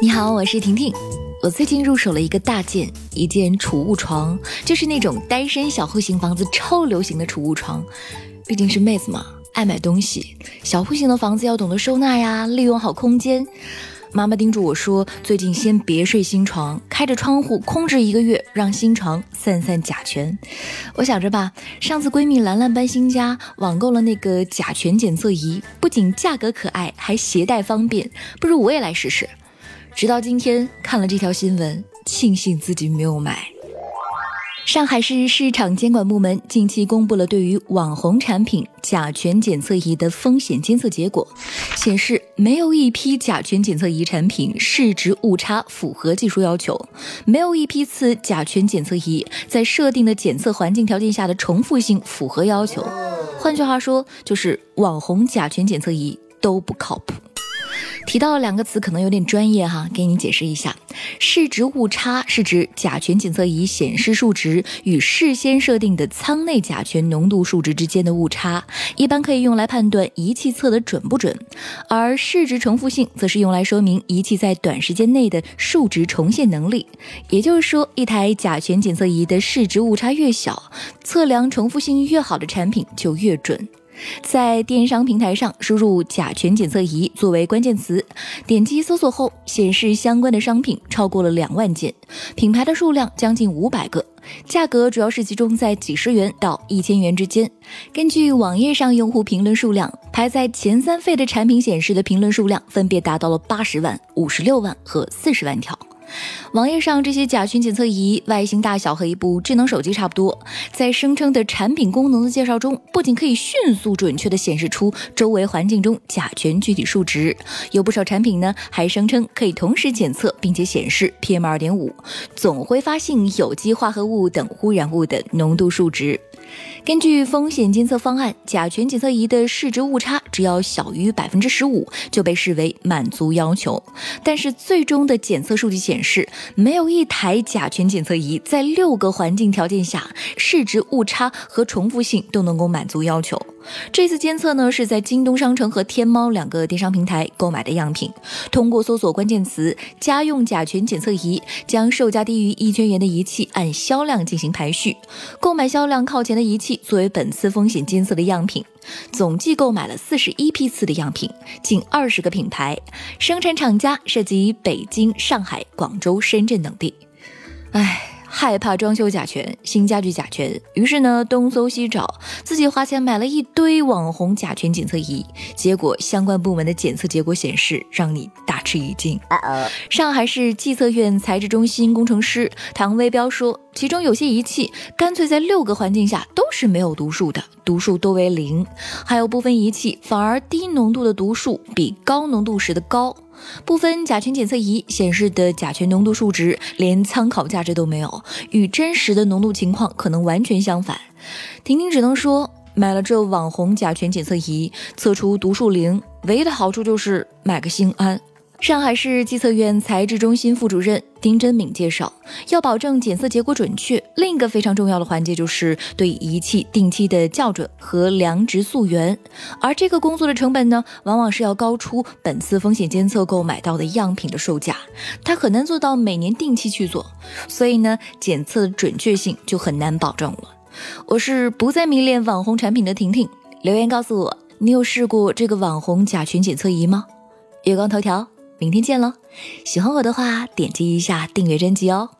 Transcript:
你好，我是婷婷。我最近入手了一个大件，一件储物床，就是那种单身小户型房子超流行的储物床。毕竟是妹子嘛，爱买东西，小户型的房子要懂得收纳呀，利用好空间。妈妈叮嘱我说，最近先别睡新床，开着窗户空置一个月，让新床散散甲醛。我想着吧，上次闺蜜兰兰搬新家，网购了那个甲醛检测仪，不仅价格可爱，还携带方便，不如我也来试试。直到今天看了这条新闻，庆幸自己没有买。上海市市场监管部门近期公布了对于网红产品甲醛检测仪的风险监测结果，显示没有一批甲醛检测仪产品市值误差符合技术要求，没有一批次甲醛检测仪在设定的检测环境条件下的重复性符合要求。换句话说，就是网红甲醛检测仪都不靠谱。提到两个词可能有点专业哈，给你解释一下。市值误差是指甲醛检测仪显示数值与事先设定的舱内甲醛浓度数值之间的误差，一般可以用来判断仪器测得准不准。而市值重复性则是用来说明仪器在短时间内的数值重现能力。也就是说，一台甲醛检测仪的市值误差越小，测量重复性越好的产品就越准。在电商平台上输入“甲醛检测仪”作为关键词，点击搜索后，显示相关的商品超过了两万件，品牌的数量将近五百个，价格主要是集中在几十元到一千元之间。根据网页上用户评论数量，排在前三位的产品显示的评论数量分别达到了八十万、五十六万和四十万条。网页上这些甲醛检测仪外形大小和一部智能手机差不多，在声称的产品功能的介绍中，不仅可以迅速准确地显示出周围环境中甲醛具体数值，有不少产品呢还声称可以同时检测并且显示 PM 二点五、总挥发性有机化合物等污染物的浓度数值。根据风险监测方案，甲醛检测仪的市值误差只要小于百分之十五，就被视为满足要求。但是最终的检测数据显示，没有一台甲醛检测仪在六个环境条件下市值误差和重复性都能够满足要求。这次监测呢，是在京东商城和天猫两个电商平台购买的样品。通过搜索关键词“家用甲醛检测仪”，将售价低于一千元的仪器按销量进行排序，购买销量靠前的仪器作为本次风险监测的样品。总计购买了四十一批次的样品，近二十个品牌，生产厂家涉及北京、上海、广州、深圳等地。唉。害怕装修甲醛、新家具甲醛，于是呢东搜西找，自己花钱买了一堆网红甲醛检测仪，结果相关部门的检测结果显示，让你大吃一惊。上海市计测院材质中心工程师唐威彪说，其中有些仪器干脆在六个环境下都是没有读数的，读数都为零，还有部分仪器反而低浓度的读数比高浓度时的高。部分甲醛检测仪显示的甲醛浓度数值连参考价值都没有，与真实的浓度情况可能完全相反。婷婷只能说，买了这网红甲醛检测仪，测出毒数零，唯一的好处就是买个心安。上海市计测院材质中心副主任丁真敏介绍，要保证检测结果准确，另一个非常重要的环节就是对仪器定期的校准和量值溯源。而这个工作的成本呢，往往是要高出本次风险监测购买到的样品的售价，它很难做到每年定期去做，所以呢，检测的准确性就很难保证了。我是不再迷恋网红产品的婷婷，留言告诉我，你有试过这个网红甲醛检测仪吗？月光头条。明天见喽！喜欢我的话，点击一下订阅专辑哦。